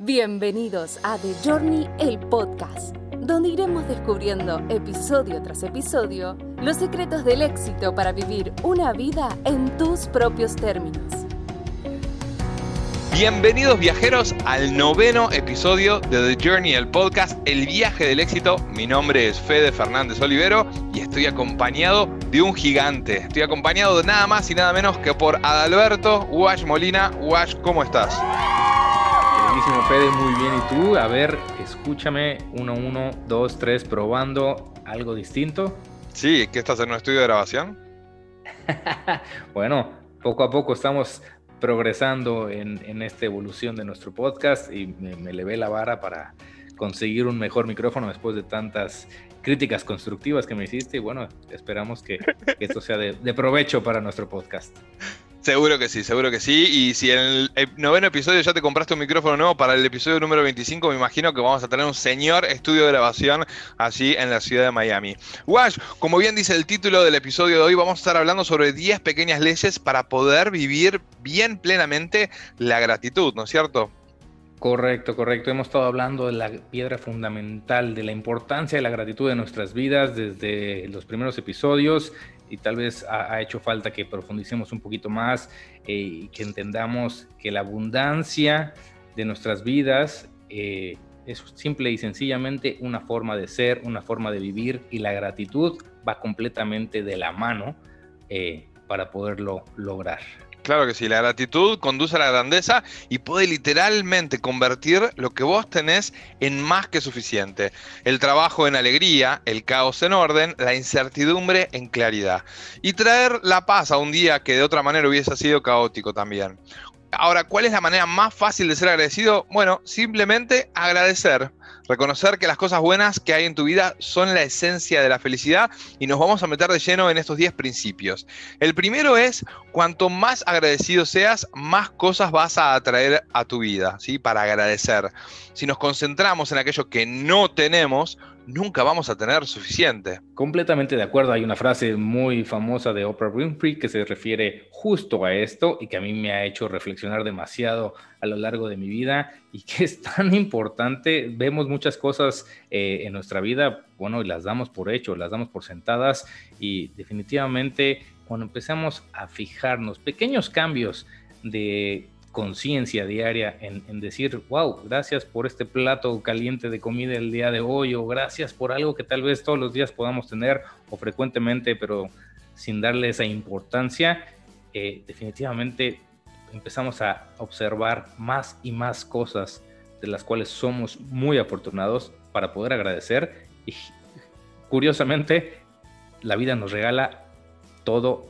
Bienvenidos a The Journey, el podcast, donde iremos descubriendo episodio tras episodio los secretos del éxito para vivir una vida en tus propios términos. Bienvenidos viajeros al noveno episodio de The Journey, el podcast El viaje del éxito. Mi nombre es Fede Fernández Olivero y estoy acompañado de un gigante. Estoy acompañado de nada más y nada menos que por Adalberto Wash Molina. Wash, ¿cómo estás? Buenísimo, Fede, muy bien. ¿Y tú? A ver, escúchame, uno, uno, dos, tres, probando algo distinto. Sí, ¿qué estás en un estudio de grabación? bueno, poco a poco estamos progresando en, esta evolución de nuestro podcast y me, me levé la vara para conseguir un mejor micrófono después de tantas críticas constructivas que me hiciste y bueno, esperamos que, esto sea de provecho para nuestro podcast. Seguro que sí, seguro que sí. Y si en el noveno episodio ya te compraste un micrófono nuevo para el episodio número 25, me imagino que vamos a tener un señor estudio de grabación allí en la ciudad de Miami. Wash, como bien dice el título del episodio de hoy, vamos a estar hablando sobre 10 pequeñas leyes para poder vivir bien plenamente la gratitud, ¿no es cierto? Correcto, correcto. Hemos estado hablando de la piedra fundamental, de la importancia de la gratitud en nuestras vidas desde los primeros episodios y tal vez ha, hecho falta que profundicemos un poquito más eh, y que entendamos que la abundancia de nuestras vidas eh, es simple y sencillamente una forma de ser, una forma de vivir y la gratitud va completamente de la mano eh, para poderlo lograr. Claro que sí, la gratitud conduce a la grandeza y puede literalmente convertir lo que vos tenés en más que suficiente. El trabajo en alegría, el caos en orden, la incertidumbre en claridad. Y traer la paz a un día que de otra manera hubiese sido caótico también. Ahora, ¿cuál es la manera más fácil de ser agradecido? Bueno, simplemente agradecer. Reconocer que las cosas buenas que hay en tu vida son la esencia de la felicidad y nos vamos a meter de lleno en estos 10 principios. El primero es, cuanto más agradecido seas, más cosas vas a atraer a tu vida, ¿sí? Para agradecer. Si nos concentramos en aquello que no tenemos, nunca vamos a tener suficiente. Completamente de acuerdo. Hay una frase muy famosa de Oprah Winfrey que se refiere justo a esto y que a mí me ha hecho reflexionar demasiado a lo largo de mi vida y que es tan importante. Vemos muchas cosas eh, en nuestra vida, bueno, y las damos por hecho, las damos por sentadas y definitivamente cuando empezamos a fijarnos pequeños cambios de conciencia diaria en, decir, wow, gracias por este plato caliente de comida el día de hoy, o gracias por algo que tal vez todos los días podamos tener o frecuentemente, pero sin darle esa importancia, eh, definitivamente empezamos a observar más y más cosas de las cuales somos muy afortunados para poder agradecer y curiosamente la vida nos regala todo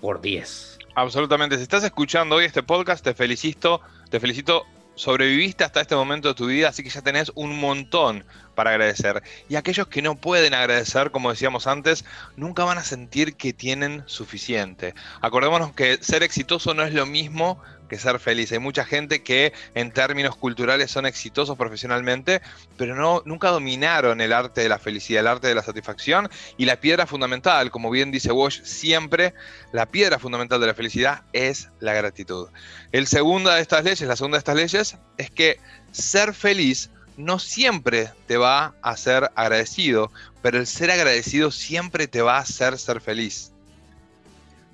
por 10. Absolutamente. Si estás escuchando hoy este podcast, te felicito, te felicito. Sobreviviste hasta este momento de tu vida, así que ya tenés un montón para agradecer. Y aquellos que no pueden agradecer, como decíamos antes, nunca van a sentir que tienen suficiente. Acordémonos que ser exitoso no es lo mismo que ser feliz. Hay mucha gente que en términos culturales son exitosos profesionalmente, pero no, nunca dominaron el arte de la felicidad, el arte de la satisfacción y la piedra fundamental, como bien dice Walsh, siempre la piedra fundamental de la felicidad es la gratitud. El segunda de estas leyes, la segunda de estas leyes, es que ser feliz no siempre te va a hacer agradecido, pero el ser agradecido siempre te va a hacer ser feliz.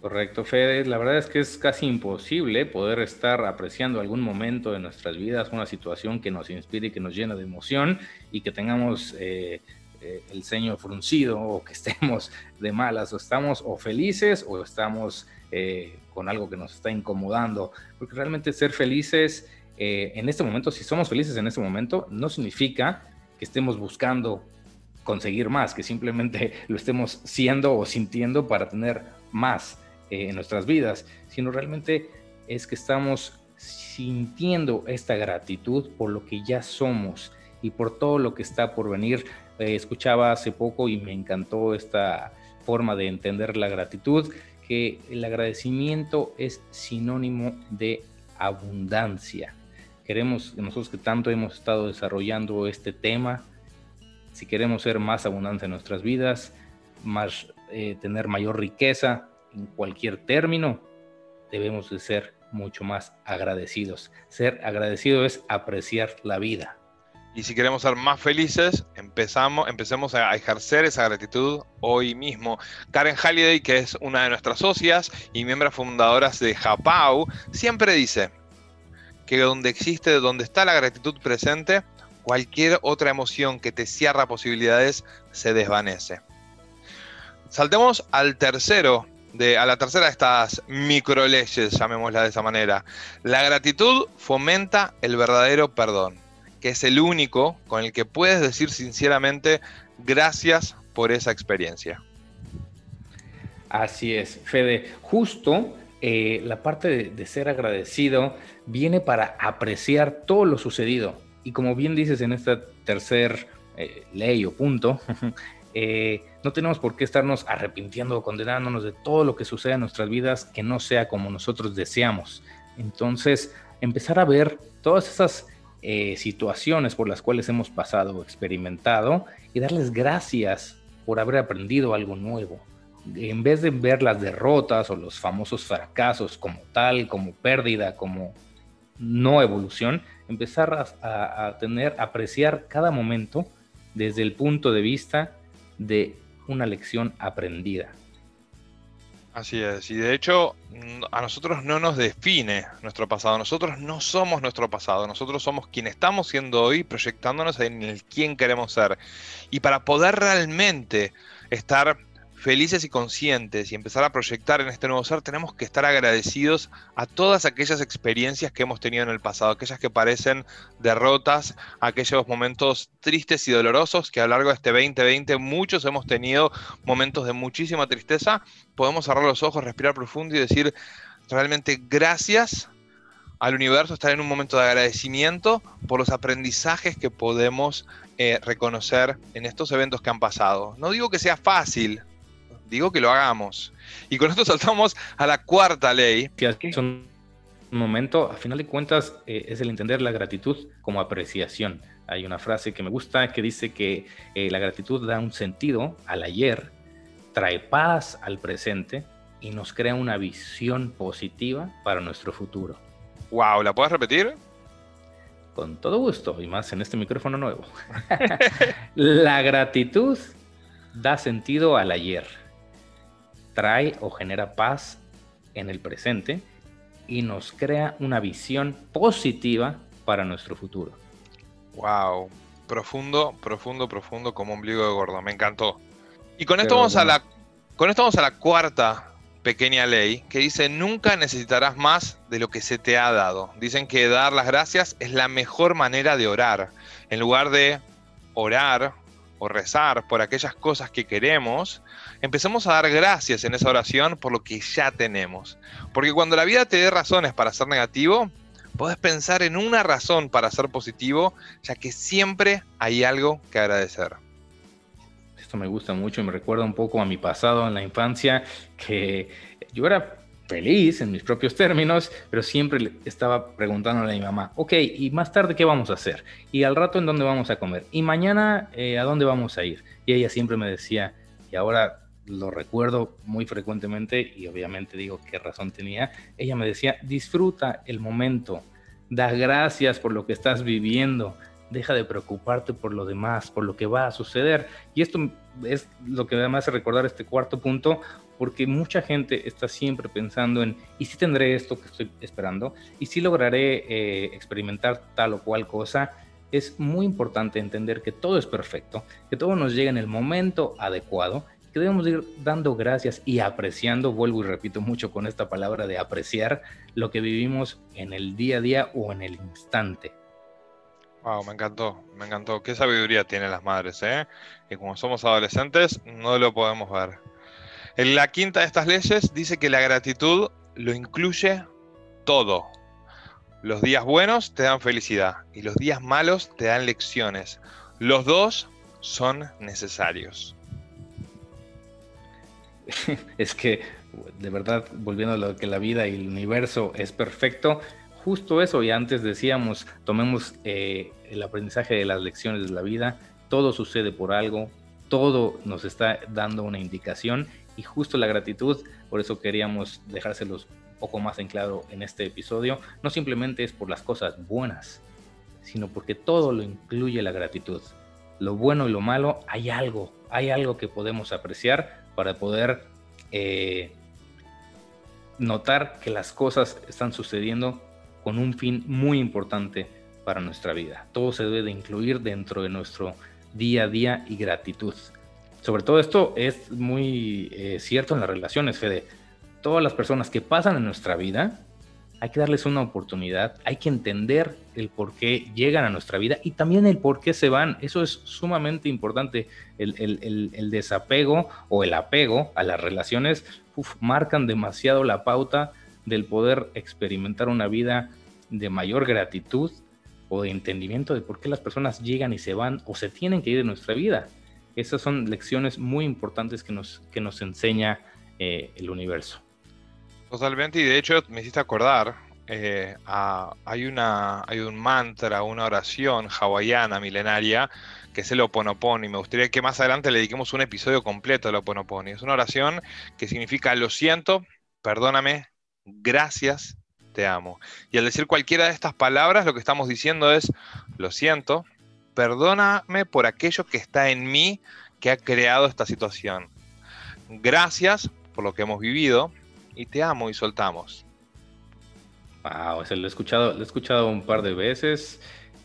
Correcto, Fede. La verdad es que es casi imposible poder estar apreciando algún momento de nuestras vidas, una situación que nos inspire y que nos llena de emoción y que tengamos eh, eh, el ceño fruncido o que estemos de malas o estamos o felices o estamos eh, con algo que nos está incomodando. Porque realmente ser felices en este momento, si somos felices en este momento, no significa que estemos buscando conseguir más, que simplemente lo estemos siendo o sintiendo para tener más. Eh, en nuestras vidas, sino realmente es que estamos sintiendo esta gratitud por lo que ya somos y por todo lo que está por venir. Eh, escuchaba hace poco y me encantó esta forma de entender la gratitud, que el agradecimiento es sinónimo de abundancia. Queremos, nosotros que tanto hemos estado desarrollando este tema, si queremos ser más abundantes en nuestras vidas, más, eh, tener mayor riqueza, en cualquier término, debemos de ser mucho más agradecidos. Ser agradecido es apreciar la vida. Y si queremos ser más felices, empezamos, empecemos a ejercer esa gratitud hoy mismo. Karen Halliday, que es una de nuestras socias y miembros fundadoras de Japau, siempre dice que donde existe, donde está la gratitud presente, cualquier otra emoción que te cierra posibilidades se desvanece. Saltemos al tercero, de, a la tercera de estas micro leyes, llamémosla de esa manera. La gratitud fomenta el verdadero perdón que es el único con el que puedes decir sinceramente gracias por esa experiencia. Así es, Fede. Justo eh, la parte de, ser agradecido viene para apreciar todo lo sucedido. Y como bien dices en esta tercer eh, ley o punto, eh, no tenemos por qué estarnos arrepintiendo o condenándonos de todo lo que sucede en nuestras vidas que no sea como nosotros deseamos. Entonces, empezar a ver todas esas eh, situaciones por las cuales hemos pasado o experimentado y darles gracias por haber aprendido algo nuevo. En vez de ver las derrotas o los famosos fracasos como tal, como pérdida, como no evolución, empezar a, a tener, apreciar cada momento desde el punto de vista de una lección aprendida. Así es, y de hecho a nosotros no nos define nuestro pasado, nosotros no somos nuestro pasado, nosotros somos quien estamos siendo hoy proyectándonos en el quién queremos ser. Y para poder realmente estar felices y conscientes y empezar a proyectar en este nuevo ser, tenemos que estar agradecidos a todas aquellas experiencias que hemos tenido en el pasado, aquellas que parecen derrotas, aquellos momentos tristes y dolorosos que a lo largo de este 2020 muchos hemos tenido momentos de muchísima tristeza. Podemos cerrar los ojos, respirar profundo y decir realmente gracias al universo, estar en un momento de agradecimiento por los aprendizajes que podemos eh, reconocer en estos eventos que han pasado. No digo que sea fácil, digo que lo hagamos. Y con esto saltamos a la cuarta ley. Que un momento, a final de cuentas, eh, es el entender la gratitud como apreciación. Hay una frase que me gusta que dice que eh, la gratitud da un sentido al ayer, trae paz al presente y nos crea una visión positiva para nuestro futuro. Wow, ¿la puedes repetir? Con todo gusto, y más en este micrófono nuevo. la gratitud da sentido al ayer, trae o genera paz en el presente y nos crea una visión positiva para nuestro futuro. Wow, profundo, profundo, profundo como ombligo de gordo, me encantó. Y con esto vamos a la con esto vamos a la cuarta pequeña ley que dice nunca necesitarás más de lo que se te ha dado. Dicen que dar las gracias es la mejor manera de orar. En lugar de orar o rezar por aquellas cosas que queremos, empecemos a dar gracias en esa oración por lo que ya tenemos. Porque cuando la vida te dé razones para ser negativo, podés pensar en una razón para ser positivo, ya que siempre hay algo que agradecer. Esto me gusta mucho y me recuerda un poco a mi pasado en la infancia, que yo era feliz en mis propios términos, pero siempre estaba preguntándole a mi mamá, ok, ¿y más tarde qué vamos a hacer? ¿Y al rato en dónde vamos a comer? ¿Y mañana eh, a dónde vamos a ir? Y ella siempre me decía, y ahora lo recuerdo muy frecuentemente y obviamente digo qué razón tenía, ella me decía, disfruta el momento, da gracias por lo que estás viviendo, deja de preocuparte por lo demás, por lo que va a suceder. Y esto es lo que además hace recordar este cuarto punto, porque mucha gente está siempre pensando en, ¿y si tendré esto que estoy esperando? ¿Y si lograré eh, experimentar tal o cual cosa? Es muy importante entender que todo es perfecto, que todo nos llega en el momento adecuado, que debemos ir dando gracias y apreciando, vuelvo y repito mucho con esta palabra de apreciar lo que vivimos en el día a día o en el instante. Wow, me encantó, me encantó. Qué sabiduría tienen las madres, ¿eh? Y como somos adolescentes, no lo podemos ver. En la quinta de estas leyes dice que la gratitud lo incluye todo. Los días buenos te dan felicidad y los días malos te dan lecciones. Los dos son necesarios. es que, de verdad, volviendo a lo que la vida y el universo es perfecto, justo eso, y antes decíamos, tomemos eh, el aprendizaje de las lecciones de la vida, todo sucede por algo, todo nos está dando una indicación y justo la gratitud, por eso queríamos dejárselos poco más en claro en este episodio, no simplemente es por las cosas buenas, sino porque todo lo incluye la gratitud. Lo bueno y lo malo, hay algo, hay algo que podemos apreciar para poder eh, notar que las cosas están sucediendo con un fin muy importante para nuestra vida. Todo se debe de incluir dentro de nuestro día a día y gratitud. Sobre todo esto es muy eh, cierto en las relaciones, Fede. Todas las personas que pasan en nuestra vida, hay que darles una oportunidad, hay que entender el por qué llegan a nuestra vida y también el por qué se van. Eso es sumamente importante. El, desapego o el apego a las relaciones marcan demasiado la pauta del poder experimentar una vida de mayor gratitud o de entendimiento de por qué las personas llegan y se van o se tienen que ir de nuestra vida. Esas son lecciones muy importantes que nos, que nos enseña eh, el universo. Totalmente, y de hecho me hiciste acordar, eh, hay, una, hay un mantra, una oración hawaiana milenaria que es el Oponopono, y me gustaría que más adelante le dediquemos un episodio completo al Oponopono. Es una oración que significa lo siento, perdóname, gracias, te amo. Y al decir cualquiera de estas palabras, lo que estamos diciendo es, lo siento, perdóname por aquello que está en mí que ha creado esta situación. Gracias por lo que hemos vivido, y te amo y soltamos. Wow, lo he escuchado, lo he escuchado un par de veces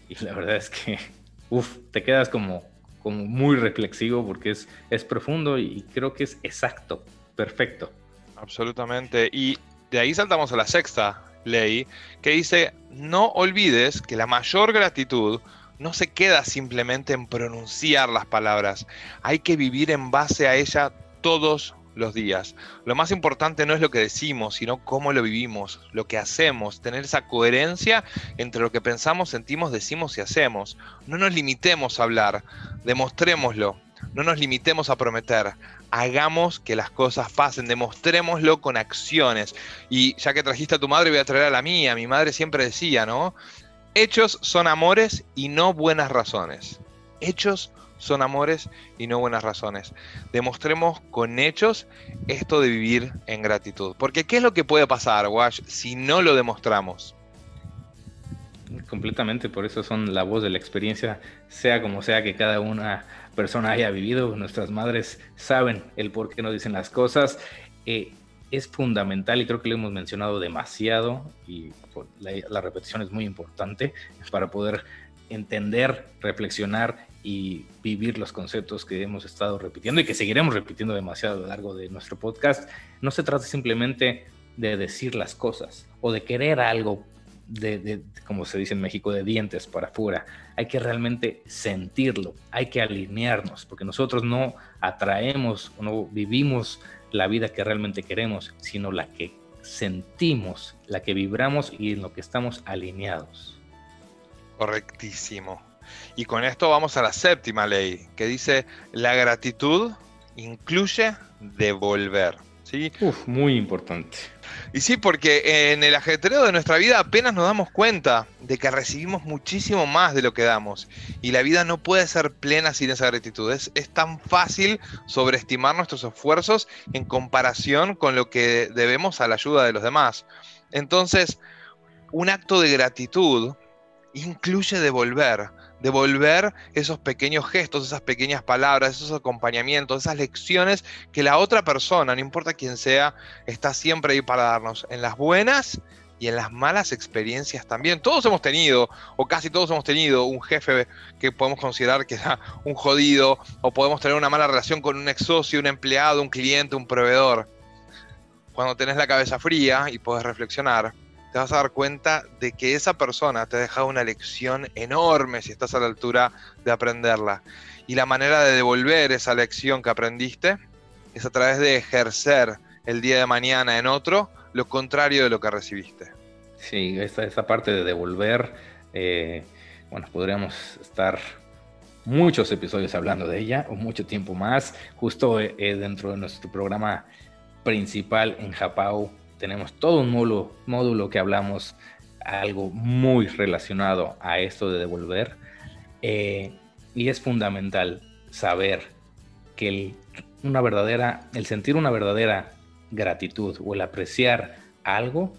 y la verdad es que, uff, te quedas como, como muy reflexivo porque es, es profundo y creo que es exacto, perfecto. Absolutamente. Y de ahí saltamos a la sexta ley que dice, no olvides que la mayor gratitud no se queda simplemente en pronunciar las palabras, hay que vivir en base a ella todos los días. Lo más importante no es lo que decimos, sino cómo lo vivimos, lo que hacemos, tener esa coherencia entre lo que pensamos, sentimos, decimos y hacemos. No nos limitemos a hablar, demostrémoslo, no nos limitemos a prometer, hagamos que las cosas pasen, demostrémoslo con acciones. Y ya que trajiste a tu madre, voy a traer a la mía. Mi madre siempre decía, ¿no? Hechos son amores y no buenas razones. Hechos son amores y no buenas razones. Demostremos con hechos esto de vivir en gratitud. Porque ¿qué es lo que puede pasar, Wash, si no lo demostramos? Completamente, por eso son la voz de la experiencia, sea como sea que cada una persona haya vivido, nuestras madres saben el por qué nos dicen las cosas. Eh, es fundamental y creo que lo hemos mencionado demasiado y la repetición es muy importante para poder entender, reflexionar y vivir los conceptos que hemos estado repitiendo y que seguiremos repitiendo demasiado a lo largo de nuestro podcast, no se trata simplemente de decir las cosas o de querer algo de, como se dice en México, de dientes para afuera. Hay que realmente sentirlo, hay que alinearnos, porque nosotros no atraemos o no vivimos la vida que realmente queremos, sino la que sentimos, la que vibramos y en lo que estamos alineados. Correctísimo. Y con esto vamos a la séptima ley, que dice, la gratitud incluye devolver. ¿sí? Uf, muy importante. Y sí, porque en el ajetreo de nuestra vida apenas nos damos cuenta de que recibimos muchísimo más de lo que damos. Y la vida no puede ser plena sin esa gratitud. Es, es tan fácil sobreestimar nuestros esfuerzos en comparación con lo que debemos a la ayuda de los demás. Entonces, un acto de gratitud incluye devolver, devolver esos pequeños gestos, esas pequeñas palabras, esos acompañamientos, esas lecciones que la otra persona, no importa quién sea, está siempre ahí para darnos, en las buenas y en las malas experiencias también. Todos hemos tenido, o casi todos hemos tenido, un jefe que podemos considerar que era un jodido, o podemos tener una mala relación con un ex socio, un empleado, un cliente, un proveedor. Cuando tenés la cabeza fría y podés reflexionar, te vas a dar cuenta de que esa persona te ha dejado una lección enorme si estás a la altura de aprenderla. Y la manera de devolver esa lección que aprendiste es a través de ejercer el día de mañana en otro lo contrario de lo que recibiste. Sí, esa, esa parte de devolver, eh, bueno, podríamos estar muchos episodios hablando de ella o mucho tiempo más, justo eh, dentro de nuestro programa principal en Japao tenemos todo un módulo, módulo que hablamos algo muy relacionado a esto de devolver. Eh, y es fundamental saber que el, una verdadera, el sentir una verdadera gratitud o el apreciar algo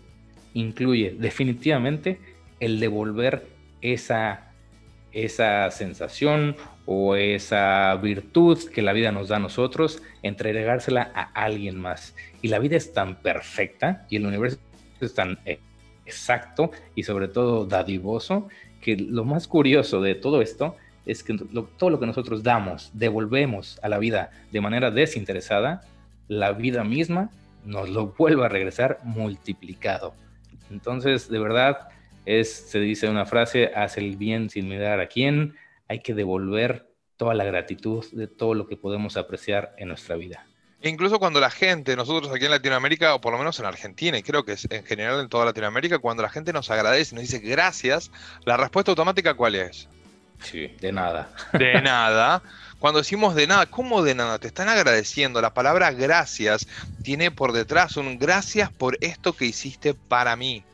incluye definitivamente el devolver esa, esa sensación o esa virtud que la vida nos da a nosotros, entregársela a alguien más. Y la vida es tan perfecta y el universo es tan eh, exacto y sobre todo dadivoso que lo más curioso de todo esto es que todo lo que nosotros damos, devolvemos a la vida de manera desinteresada, la vida misma nos lo vuelve a regresar multiplicado. Entonces, de verdad, es, se dice una frase, haz el bien sin mirar a quién, hay que devolver toda la gratitud de todo lo que podemos apreciar en nuestra vida. E incluso cuando la gente, nosotros aquí en Latinoamérica, o por lo menos en Argentina, y creo que es en general en toda Latinoamérica, cuando la gente nos agradece nos dice gracias, la respuesta automática ¿cuál es? Sí, de nada. De nada. Cuando decimos de nada, ¿cómo de nada? Te están agradeciendo. La palabra gracias tiene por detrás un gracias por esto que hiciste para mí.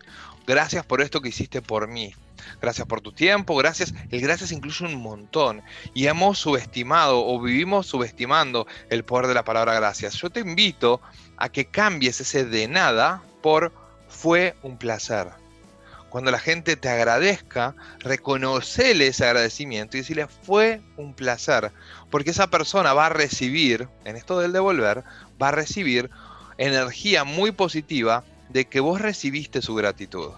Gracias por esto que hiciste por mí. Gracias por tu tiempo, gracias. El gracias incluye un montón. Y hemos subestimado o vivimos subestimando el poder de la palabra gracias. Yo te invito a que cambies ese de nada por fue un placer. Cuando la gente te agradezca, reconocele ese agradecimiento y decirle fue un placer. Porque esa persona va a recibir, en esto del devolver, va a recibir energía muy positiva de que vos recibiste su gratitud.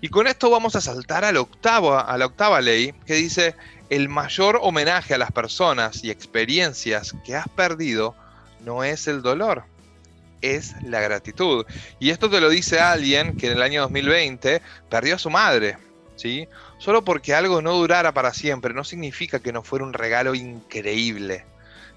Y con esto vamos a saltar a la octava, a la octava ley que dice, el mayor homenaje a las personas y experiencias que has perdido no es el dolor, es la gratitud. Y esto te lo dice alguien que en el año 2020 perdió a su madre, ¿sí? Solo porque algo no durara para siempre no significa que no fuera un regalo increíble.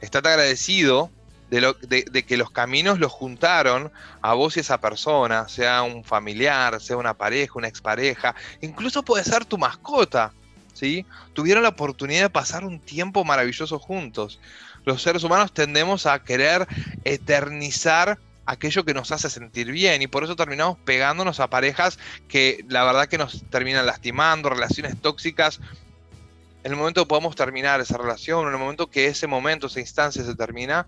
Estate agradecido de, que los caminos los juntaron a vos y esa persona, sea un familiar, sea una pareja, una expareja, incluso puede ser tu mascota, ¿sí? Tuvieron la oportunidad de pasar un tiempo maravilloso juntos. Los seres humanos tendemos a querer eternizar aquello que nos hace sentir bien y por eso terminamos pegándonos a parejas que la verdad que nos terminan lastimando, relaciones tóxicas. En el momento que podamos terminar esa relación, en el momento que ese momento, esa instancia se termina,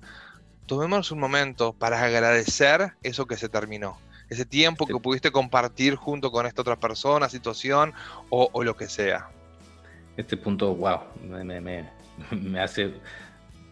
tomemos un momento para agradecer eso que se terminó. Ese tiempo que pudiste compartir junto con esta otra persona, situación o, lo que sea. Este punto, wow, me, me hace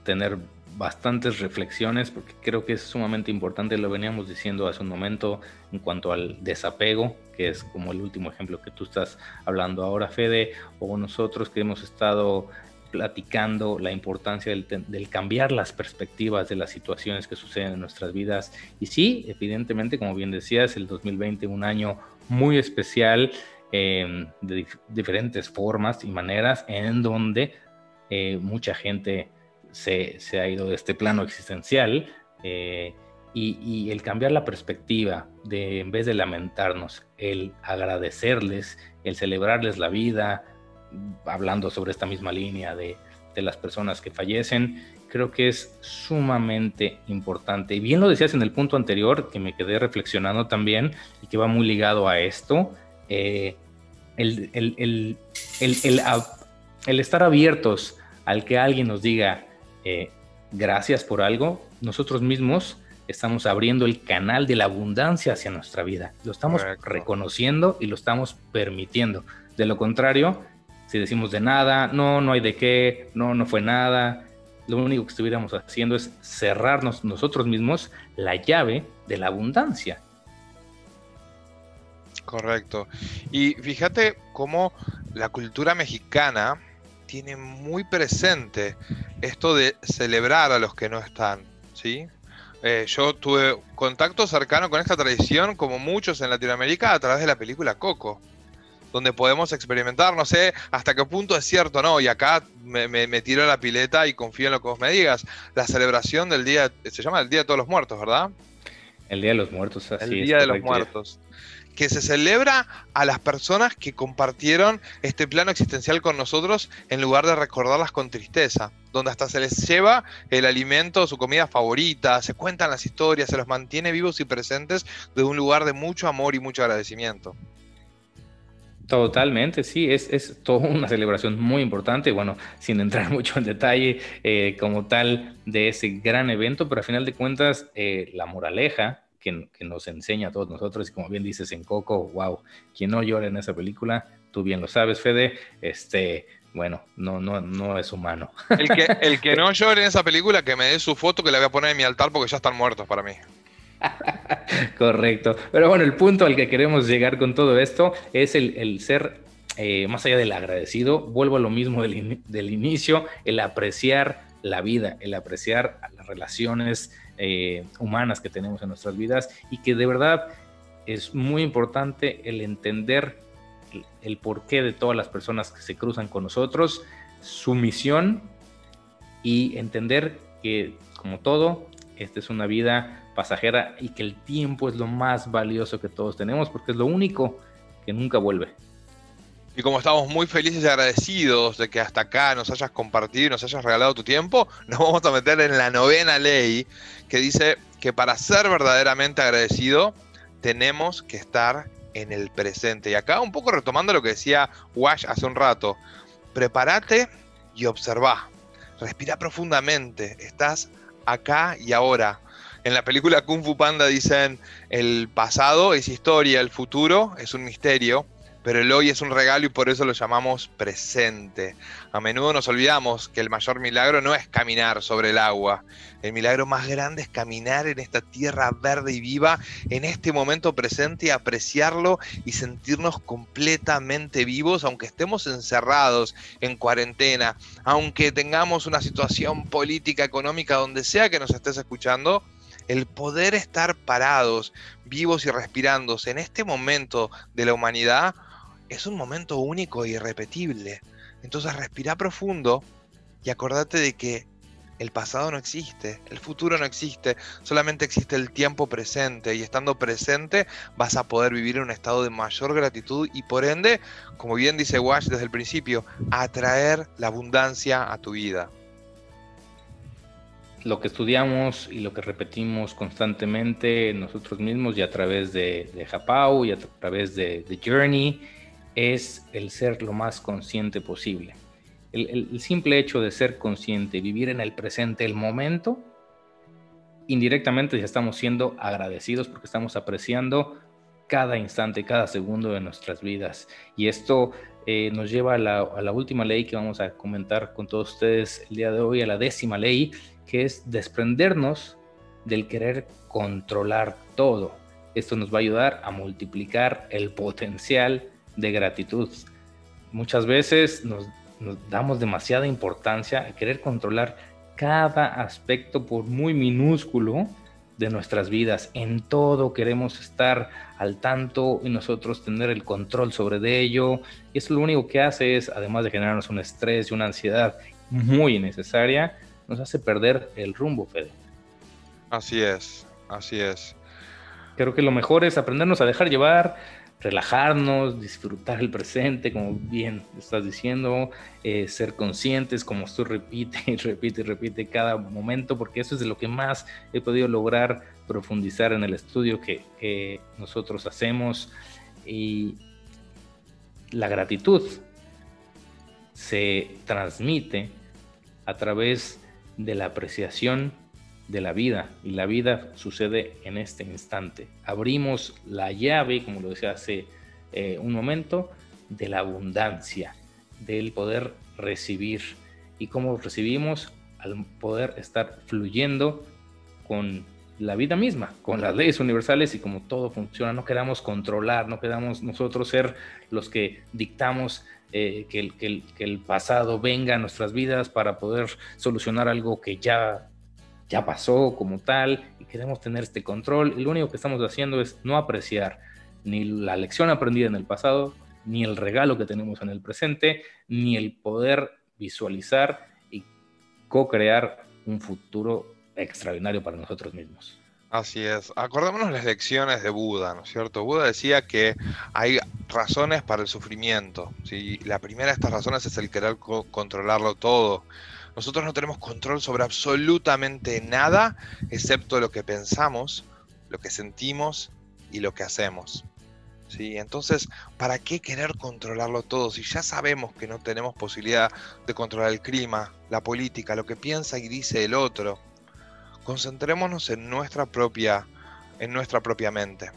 tener bastantes reflexiones porque creo que es sumamente importante, lo veníamos diciendo hace un momento en cuanto al desapego, que es como el último ejemplo que tú estás hablando ahora, Fede, o nosotros que hemos estado platicando la importancia del, cambiar las perspectivas de las situaciones que suceden en nuestras vidas. Y sí, evidentemente, como bien decías, el 2020 un año muy especial em, de diferentes formas y maneras en donde eh, mucha gente se, ha ido de este plano existencial. Eh, y, y, el cambiar la perspectiva de en vez de lamentarnos, el agradecerles, el celebrarles la vida, hablando sobre esta misma línea de, las personas que fallecen, creo que es sumamente importante. Y bien lo decías en el punto anterior, que me quedé reflexionando también y que va muy ligado a esto, eh, el, el, estar abiertos al que alguien nos diga eh, gracias por algo, nosotros mismos estamos abriendo el canal de la abundancia hacia nuestra vida. Lo estamos reconociendo y lo estamos permitiendo. De lo contrario, si decimos de nada, no, no hay de qué, no, no fue nada, lo único que estuviéramos haciendo es cerrarnos nosotros mismos la llave de la abundancia. Correcto. Y fíjate cómo la cultura mexicana tiene muy presente esto de celebrar a los que no están, ¿sí? Eh, yo tuve contacto cercano con esta tradición, como muchos en Latinoamérica, a través de la película Coco donde podemos experimentar, no sé hasta qué punto es cierto no, y acá me, me, tiro la pileta y confío en lo que vos me digas, la celebración del día, se llama el Día de Todos los Muertos, ¿verdad? El Día de los Muertos, así El Día de los Muertos. Que se celebra a las personas que compartieron este plano existencial con nosotros en lugar de recordarlas con tristeza, donde hasta se les lleva el alimento, su comida favorita, se cuentan las historias, se los mantiene vivos y presentes de un lugar de mucho amor y mucho agradecimiento. Totalmente, sí, es, es toda una celebración muy importante, bueno, sin entrar mucho en detalle eh, como tal de ese gran evento, pero a final de cuentas eh, la moraleja que, nos enseña a todos nosotros. Y como bien dices en Coco, wow, quien no llora en esa película, tú bien lo sabes, Fede, este, bueno, no, no, no es humano. El que, el que no llore en esa película, que me dé su foto, que la voy a poner en mi altar porque ya están muertos para mí. Correcto. Pero bueno, el punto al que queremos llegar con todo esto es el, ser, eh, más allá del agradecido, vuelvo a lo mismo del, inicio, el apreciar la vida, el apreciar las relaciones eh, humanas que tenemos en nuestras vidas y que de verdad es muy importante el entender el porqué de todas las personas que se cruzan con nosotros, su misión y entender que como todo, esta es una vida pasajera y que el tiempo es lo más valioso que todos tenemos porque es lo único que nunca vuelve. Y como estamos muy felices y agradecidos de que hasta acá nos hayas compartido y nos hayas regalado tu tiempo, nos vamos a meter en la novena ley que dice que para ser verdaderamente agradecido tenemos que estar en el presente. Y acá un poco retomando lo que decía Wash hace un rato, prepárate y observa. Respira profundamente, estás acá y ahora. En la película Kung Fu Panda dicen, el pasado es historia, el futuro es un misterio pero el hoy es un regalo y por eso lo llamamos presente. A menudo nos olvidamos que el mayor milagro no es caminar sobre el agua. El milagro más grande es caminar en esta tierra verde y viva, en este momento presente y apreciarlo y sentirnos completamente vivos, aunque estemos encerrados en cuarentena, aunque tengamos una situación política, económica, donde sea que nos estés escuchando el poder estar parados, vivos y respirando en este momento de la humanidad es un momento único e irrepetible. Entonces respira profundo y acordate de que el pasado no existe, el futuro no existe, solamente existe el tiempo presente y estando presente vas a poder vivir en un estado de mayor gratitud y por ende, como bien dice Wash desde el principio, atraer la abundancia a tu vida. Lo que estudiamos y lo que repetimos constantemente nosotros mismos y a través de, de Japao y a través de, de Journey es el ser lo más consciente posible. El, simple hecho de ser consciente, vivir en el presente, el momento, indirectamente ya estamos siendo agradecidos porque estamos apreciando cada instante, cada segundo de nuestras vidas. Y esto eh, nos lleva a la, a la, última ley que vamos a comentar con todos ustedes el día de hoy, a la décima ley, que es desprendernos del querer controlar todo. Esto nos va a ayudar a multiplicar el potencial de gratitud. Muchas veces nos, damos demasiada importancia a querer controlar cada aspecto, por muy minúsculo, de nuestras vidas. En todo queremos estar al tanto y nosotros tener el control sobre de ello. Y eso lo único que hace es, además de generarnos un estrés y una ansiedad muy necesaria, nos hace perder el rumbo, Fede. Así es, así es. Creo que lo mejor es aprendernos a dejar llevar, relajarnos, disfrutar el presente, como bien estás diciendo, eh, ser conscientes, como tú repite y repite y repite cada momento, porque eso es de lo que más he podido lograr profundizar en el estudio que, que nosotros hacemos. Y la gratitud se transmite a través de la apreciación de la vida y la vida sucede en este instante. Abrimos la llave, como lo decía hace eh, un momento, de la abundancia, del poder recibir. ¿Y cómo recibimos? Al poder estar fluyendo con la vida misma, con las leyes universales y como todo funciona. No queramos controlar, no queramos nosotros ser los que dictamos eh, que, que el pasado venga a nuestras vidas para poder solucionar algo que ya ya pasó como tal y queremos tener este control. Y lo único que estamos haciendo es no apreciar ni la lección aprendida en el pasado, ni el regalo que tenemos en el presente, ni el poder visualizar y co-crear un futuro extraordinario para nosotros mismos. Así es. Acordémonos las lecciones de Buda, ¿no es cierto? Buda decía que hay razones para el sufrimiento. ¿sí? La primera de estas razones es el querer controlarlo todo. Nosotros no tenemos control sobre absolutamente nada, excepto lo que pensamos, lo que sentimos y lo que hacemos. ¿Sí? Entonces, ¿para qué querer controlarlo todo si ya sabemos que no tenemos posibilidad de controlar el clima, la política, lo que piensa y dice el otro? Concentrémonos en nuestra propia en nuestra propia mente.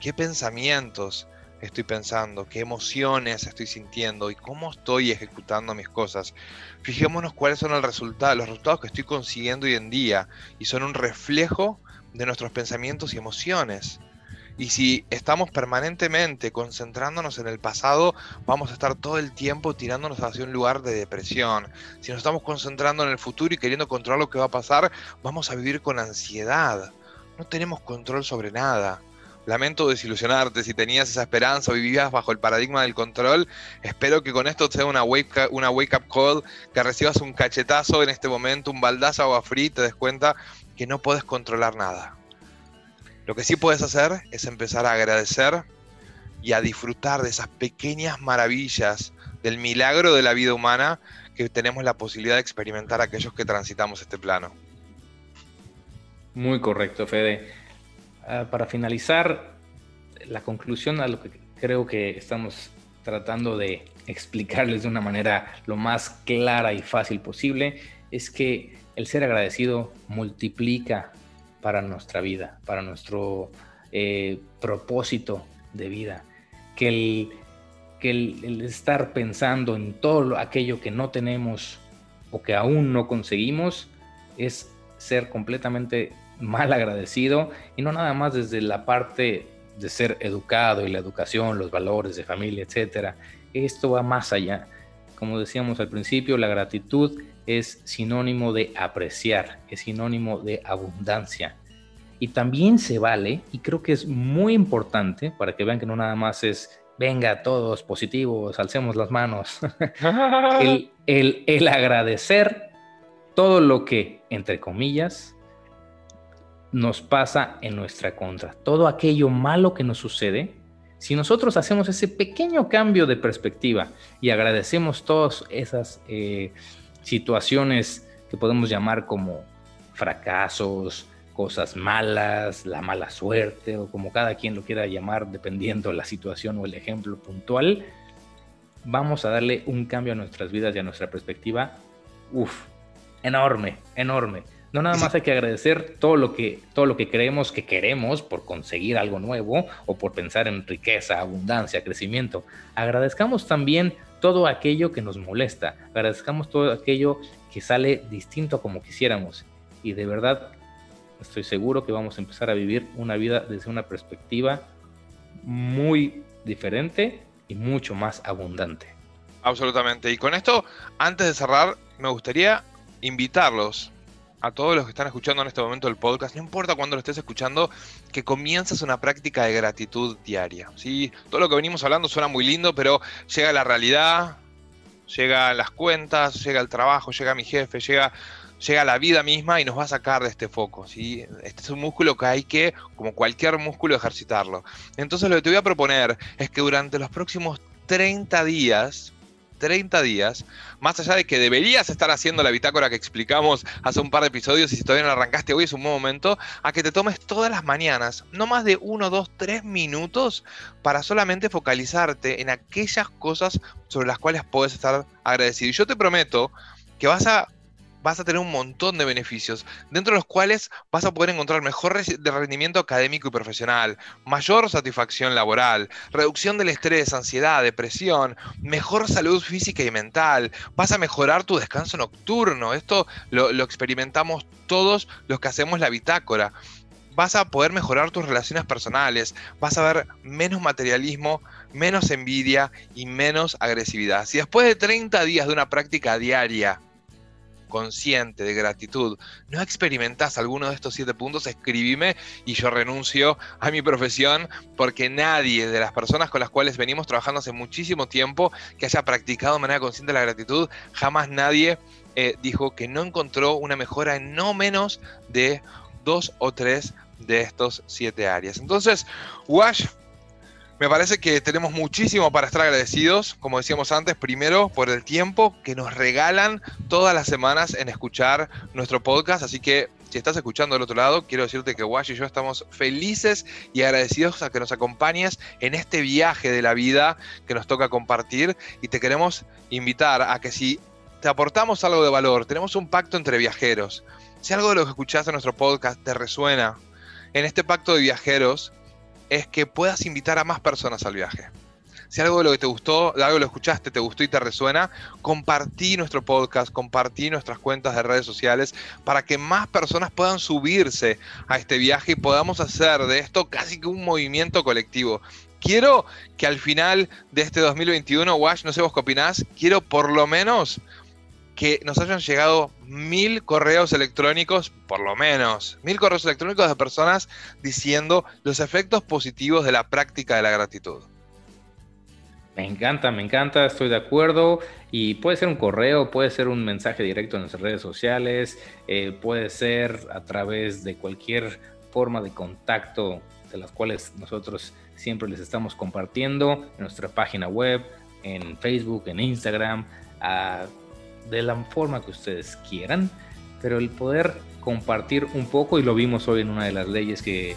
¿Qué pensamientos estoy pensando? ¿Qué emociones estoy sintiendo? ¿Y cómo estoy ejecutando mis cosas? Fijémonos cuáles son el resultado, los resultados que estoy consiguiendo hoy en día y son un reflejo de nuestros pensamientos y emociones. Y si estamos permanentemente concentrándonos en el pasado, vamos a estar todo el tiempo tirándonos hacia un lugar de depresión. Si nos estamos concentrando en el futuro y queriendo controlar lo que va a pasar, vamos a vivir con ansiedad. No tenemos control sobre nada. Lamento desilusionarte si tenías esa esperanza o vivías bajo el paradigma del control. Espero que con esto sea una wake, una wake up call, que recibas un cachetazo en este momento, un baldazo agua fría y te des cuenta que no puedes controlar nada. Lo que sí puedes hacer es empezar a agradecer y a disfrutar de esas pequeñas maravillas del milagro de la vida humana que tenemos la posibilidad de experimentar aquellos que transitamos este plano. Muy correcto, Fede. Ah, para finalizar, la conclusión a lo que creo que estamos tratando de explicarles de una manera lo más clara y fácil posible es que el ser agradecido multiplica para nuestra vida, para nuestro eh, propósito de vida. Que, el, que el, estar pensando en todo aquello que no tenemos o que aún no conseguimos es ser completamente mal agradecido y no nada más desde la parte de ser educado y la educación, los valores de familia, etcétera. Esto va más allá. Como decíamos al principio, la gratitud es sinónimo de apreciar, es sinónimo de abundancia. Y también se vale, y creo que es muy importante para que vean que no nada más es, venga, todos positivos, alcemos las manos, el, el, el agradecer todo lo que, entre comillas, nos pasa en nuestra contra. Todo aquello malo que nos sucede, si nosotros hacemos ese pequeño cambio de perspectiva y agradecemos todas esas eh, situaciones que podemos llamar como fracasos, cosas malas, la mala suerte o como cada quien lo quiera llamar dependiendo la situación o el ejemplo puntual, vamos a darle un cambio a nuestras vidas y a nuestra perspectiva. Uf, enorme, enorme. No nada más hay que agradecer todo lo que, todo lo que creemos que queremos por conseguir algo nuevo o por pensar en riqueza, abundancia, crecimiento. Agradezcamos también todo aquello que nos molesta. Agradezcamos todo aquello que sale distinto a como quisiéramos. Y de verdad estoy seguro que vamos a empezar a vivir una vida desde una perspectiva muy diferente y mucho más abundante. Absolutamente. Y con esto, antes de cerrar, me gustaría invitarlos a todos los que están escuchando en este momento el podcast, no importa cuándo lo estés escuchando, que comiences una práctica de gratitud diaria. ¿sí? Todo lo que venimos hablando suena muy lindo, pero llega la realidad, llega las cuentas, llega el trabajo, llega mi jefe, llega, llega la vida misma y nos va a sacar de este foco. ¿sí? Este es un músculo que hay que, como cualquier músculo, ejercitarlo. Entonces lo que te voy a proponer es que durante los próximos 30 días, 30 días, más allá de que deberías estar haciendo la bitácora que explicamos hace un par de episodios y si todavía no arrancaste hoy es un buen momento, a que te tomes todas las mañanas, no más de 1, 2, 3 minutos para solamente focalizarte en aquellas cosas sobre las cuales puedes estar agradecido. Y yo te prometo que vas a vas a tener un montón de beneficios, dentro de los cuales vas a poder encontrar mejor rendimiento académico y profesional, mayor satisfacción laboral, reducción del estrés, ansiedad, depresión, mejor salud física y mental, vas a mejorar tu descanso nocturno, esto lo, lo experimentamos todos los que hacemos la bitácora vas a poder mejorar tus relaciones personales, vas a ver menos materialismo, menos envidia y menos agresividad. Si después de 30 días de una práctica diaria consciente de gratitud, no experimentás alguno de estos siete puntos, escribime y yo renuncio a mi profesión porque nadie de las personas con las cuales venimos trabajando hace muchísimo tiempo que haya practicado de manera consciente la gratitud, jamás nadie eh, dijo que no encontró una mejora en no menos de dos o tres de estos siete áreas. Entonces, Wash, me parece que tenemos muchísimo para estar agradecidos, como decíamos antes, primero por el tiempo que nos regalan todas las semanas en escuchar nuestro podcast, así que si estás escuchando del otro lado, quiero decirte que Wash y yo estamos felices y agradecidos a que nos acompañes en este viaje de la vida que nos toca compartir. Y te queremos invitar a que si te aportamos algo de valor, tenemos un pacto entre viajeros, si algo de lo que escuchaste en nuestro podcast te resuena, en este pacto de viajeros es que puedas invitar a más personas al viaje. Si algo de lo que te gustó, algo lo escuchaste, te gustó y te resuena, compartí nuestro podcast, compartí nuestras cuentas de redes sociales para que más personas puedan subirse a este viaje y podamos hacer de esto casi que un movimiento colectivo. Quiero que al final de este 2021, Wash, no sé vos qué opinás, quiero por lo menos que nos hayan llegado mil correos electrónicos, por lo menos, mil correos electrónicos de personas diciendo los efectos positivos de la práctica de la gratitud. Me encanta, me encanta, estoy de acuerdo. Y puede ser un correo, puede ser un mensaje directo en nuestras redes sociales, eh, puede ser a través de cualquier forma de contacto de las cuales nosotros siempre les estamos compartiendo en nuestra página web, en Facebook, en Instagram, de la forma que ustedes quieran. Pero el poder compartir un poco, y lo vimos hoy en una de las leyes que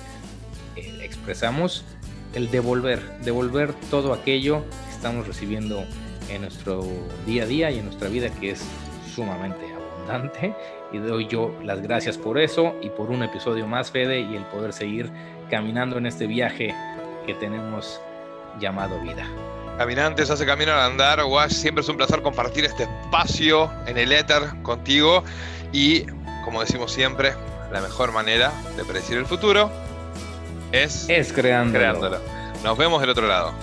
eh, expresamos, el devolver, devolver todo aquello estamos recibiendo en nuestro día a día y en nuestra vida que es sumamente abundante. Y doy yo las gracias por eso y por un episodio más, Fede, y el poder seguir caminando en este viaje que tenemos llamado vida. Caminantes hace camino al andar, Wash, siempre es un placer compartir este espacio en el éter contigo y, como decimos siempre, la mejor manera de predecir el futuro es, es creándolo. creándolo. Nos vemos del otro lado.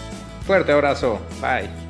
Fuerte abrazo. Bye.